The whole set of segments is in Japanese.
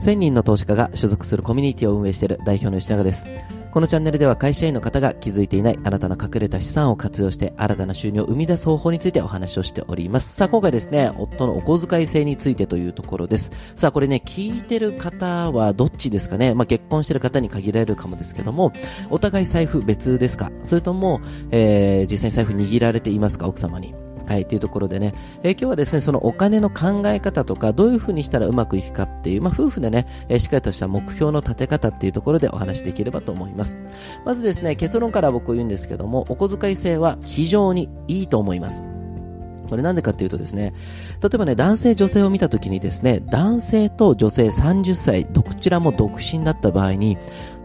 1000人の投資家が所属するコミュニティを運営している代表の吉永です。このチャンネルでは会社員の方が気づいていないあなたの隠れた資産を活用して新たな収入を生み出す方法についてお話をしております。さあ今回ですね、夫のお小遣い制についてというところです。さあこれね、聞いてる方はどっちですかね？まあ結婚してる方に限られるかもですけども、お互い財布別ですか？それとも、えー、実際に財布握られていますか？奥様に。はい、というところでね、えー、今日はですね、そのお金の考え方とか、どういう風にしたらうまくいくかっていう、まあ、夫婦でね、えー、しっかりとした目標の立て方っていうところでお話できればと思います。まずですね、結論から僕言うんですけども、お小遣い制は非常にいいと思います。これなんでかっていうとですね、例えばね、男性女性を見たときにですね、男性と女性30歳、どちらも独身だった場合に、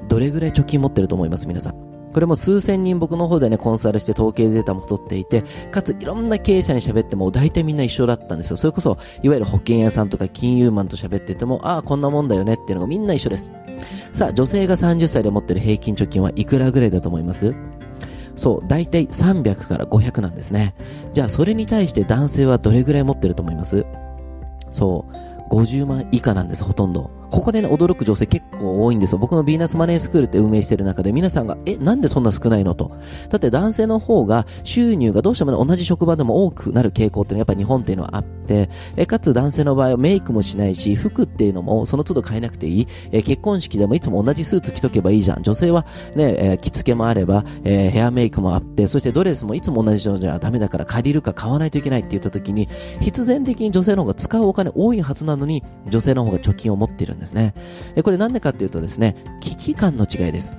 どれぐらい貯金持ってると思います皆さん？これも数千人僕の方でね、コンサルして統計データも取っていて、かついろんな経営者に喋っても大体みんな一緒だったんですよ。それこそ、いわゆる保険屋さんとか金融マンと喋ってても、ああ、こんなもんだよねっていうのがみんな一緒です。さあ、女性が30歳で持ってる平均貯金はいくらぐらいだと思います？そう、大体300から500なんですね。じゃあ、それに対して男性はどれぐらい持ってると思います？そう、50万以下なんです、ほとんど。ここでね、驚く女性結構多いんですよ。僕のビーナスマネースクールって運営してる中で皆さんが、え、なんでそんな少ないのと。だって男性の方が収入がどうしてもね、同じ職場でも多くなる傾向っていうのはやっぱ日本っていうのはあって、え、かつ男性の場合はメイクもしないし、服っていうのもその都度変えなくていい。え、結婚式でもいつも同じスーツ着とけばいいじゃん。女性はね、え着付けもあれば、えヘアメイクもあって、そしてドレスもいつも同じのじゃダメだから借りるか買わないといけないって言った時に、必然的に女性の方が使うお金多いはずなのに、女性の方が貯金を持ってるんですですね。これなんでかっていうとですね、危機感の違いです。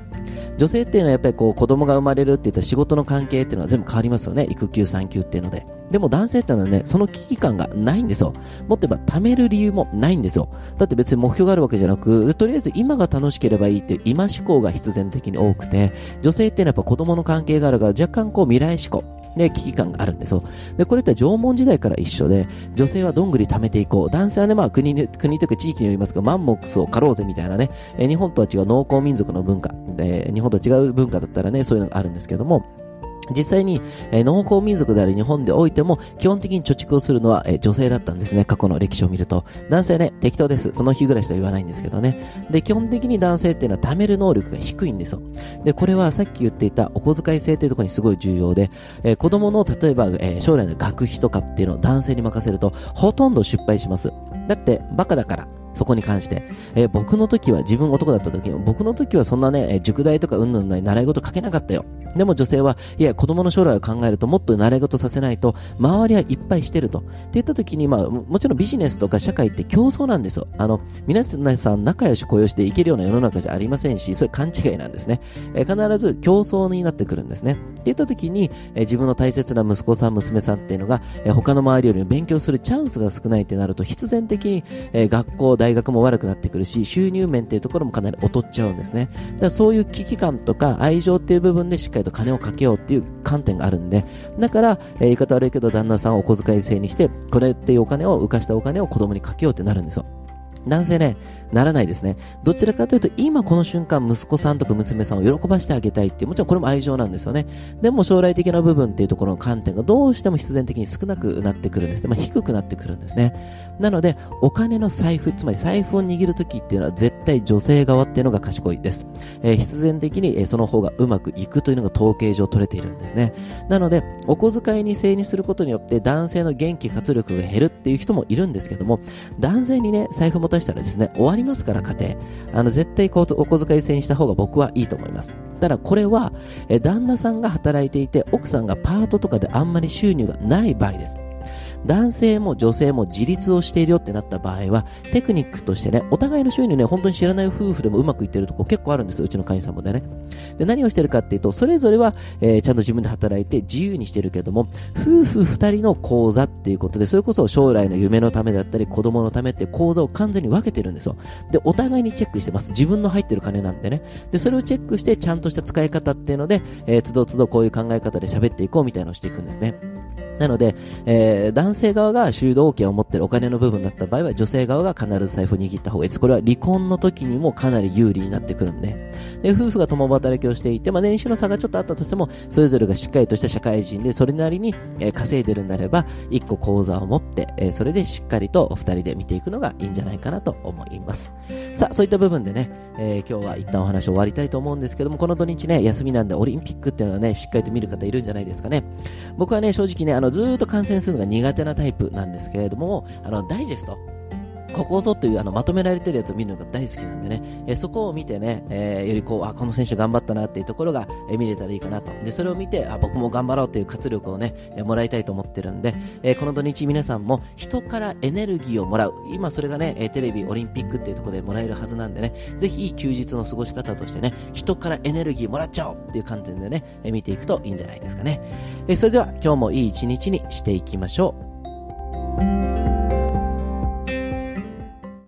女性っていうのはやっぱりこう子供が生まれるって言ったら仕事の関係っていうのは全部変わりますよね。育休産休っていうので。でも男性っていうのはね、その危機感がないんですよ。もっと言えば貯める理由もないんですよ。だって別に目標があるわけじゃなく、とりあえず今が楽しければいいっていう今思考が必然的に多くて、女性っていうのはやっぱ子供の関係があるから若干こう未来思考。ね、危機感があるんですよ。で、これって縄文時代から一緒で、女性はどんぐり貯めていこう。男性はね、まあ国に、国というか地域によりますが、マンモスを狩ろうぜみたいなね、え日本とは違う農耕民族の文化、で、日本とは違う文化だったらね、そういうのがあるんですけども、実際に、えー、農耕民族である日本でおいても、基本的に貯蓄をするのは、えー、女性だったんですね。過去の歴史を見ると。男性ね、適当です。その日ぐらいしか言わないんですけどね。で、基本的に男性っていうのは貯める能力が低いんですよ。で、これはさっき言っていたお小遣い制っていうところにすごい重要で、えー、子供の例えば、え将来の学費とかっていうのを男性に任せると、ほとんど失敗します。だって、バカだから。そこに関して。えー、僕の時は、自分男だった時、僕の時はそんなね、塾代とかうんぬんない習い事かけなかったよ。でも女性は、いや、子供の将来を考えるともっと習い事させないと、周りはいっぱいしてると。って言った時に、まあ、もちろんビジネスとか社会って競争なんですよ。あの、皆さん仲良し雇用していけるような世の中じゃありませんし、それ勘違いなんですね。え、必ず競争になってくるんですね。って言った時に、え、自分の大切な息子さん、娘さんっていうのが、え、他の周りよりも勉強するチャンスが少ないってなると、必然的に、え、学校、大学も悪くなってくるし、収入面っていうところもかなり劣っちゃうんですね。だからそういう危機感とか愛情っていう部分でしっかりと金をかけようっていう観点があるんで、だから、え、言い方悪いけど旦那さんをお小遣い制にして、これっていうお金を、浮かしたお金を子供にかけようってなるんですよ。男性ね、ならないですね。どちらかというと、今この瞬間、息子さんとか娘さんを喜ばしてあげたいっていう、もちろんこれも愛情なんですよね。でも将来的な部分っていうところの観点がどうしても必然的に少なくなってくるんですね。まあ、低くなってくるんですね。なので、お金の財布、つまり財布を握るときっていうのは絶対女性側っていうのが賢いです。えー、必然的に、え、その方がうまくいくというのが統計上取れているんですね。なので、お小遣いに制にすることによって男性の元気活力が減るっていう人もいるんですけども、男性にね、財布持たしたらですね、終わりますから、家庭。あの、絶対こうお小遣い制にした方が僕はいいと思います。ただこれは、え旦那さんが働いていて、奥さんがパートとかであんまり収入がない場合です。男性も女性も自立をしているよってなった場合は、テクニックとしてね、お互いの収入ね、本当に知らない夫婦でもうまくいってるとこ結構あるんですよ、うちの会員さんもでね。で、何をしてるかっていうと、それぞれは、えー、ちゃんと自分で働いて自由にしてるけども、夫婦二人の口座っていうことで、それこそ将来の夢のためだったり、子供のためって口座を完全に分けてるんですよ。で、お互いにチェックしてます。自分の入ってる金なんでね。で、それをチェックして、ちゃんとした使い方っていうので、えー、つどつどこういう考え方で喋っていこうみたいなのをしていくんですね。なので、えー、男性側が主導権を持っているお金の部分だった場合は、女性側が必ず財布を握った方がいいです。これは離婚の時にもかなり有利になってくるんで。で、夫婦が共働きをしていて、まあ、年収の差がちょっとあったとしても、それぞれがしっかりとした社会人で、それなりに、えー、稼いでるんであれば、一個口座を持って、えー、それでしっかりとお二人で見ていくのがいいんじゃないかなと思います。さあ、そういった部分でね、えー、今日は一旦お話を終わりたいと思うんですけども、この土日ね、休みなんでオリンピックっていうのはね、しっかりと見る方いるんじゃないですかね。僕はね、正直ね、あの、ずっと観戦するのが苦手なタイプなんですけれども、あの、ダイジェスト。ここぞというあのまとめられてるやつを見るのが大好きなんでね、えそこを見てね、えー、よりこう、あ、この選手頑張ったなっていうところが、え見れたらいいかなと。で、それを見て、あ、僕も頑張ろうという活力をね、えもらいたいと思ってるんで、えこの土日皆さんも人からエネルギーをもらう。今それがね、えテレビ、オリンピックっていうところでもらえるはずなんでね、ぜひいい休日の過ごし方としてね、人からエネルギーもらっちゃおうっていう観点でね、え見ていくといいんじゃないですかね。えそれでは今日もいい一日にしていきましょう。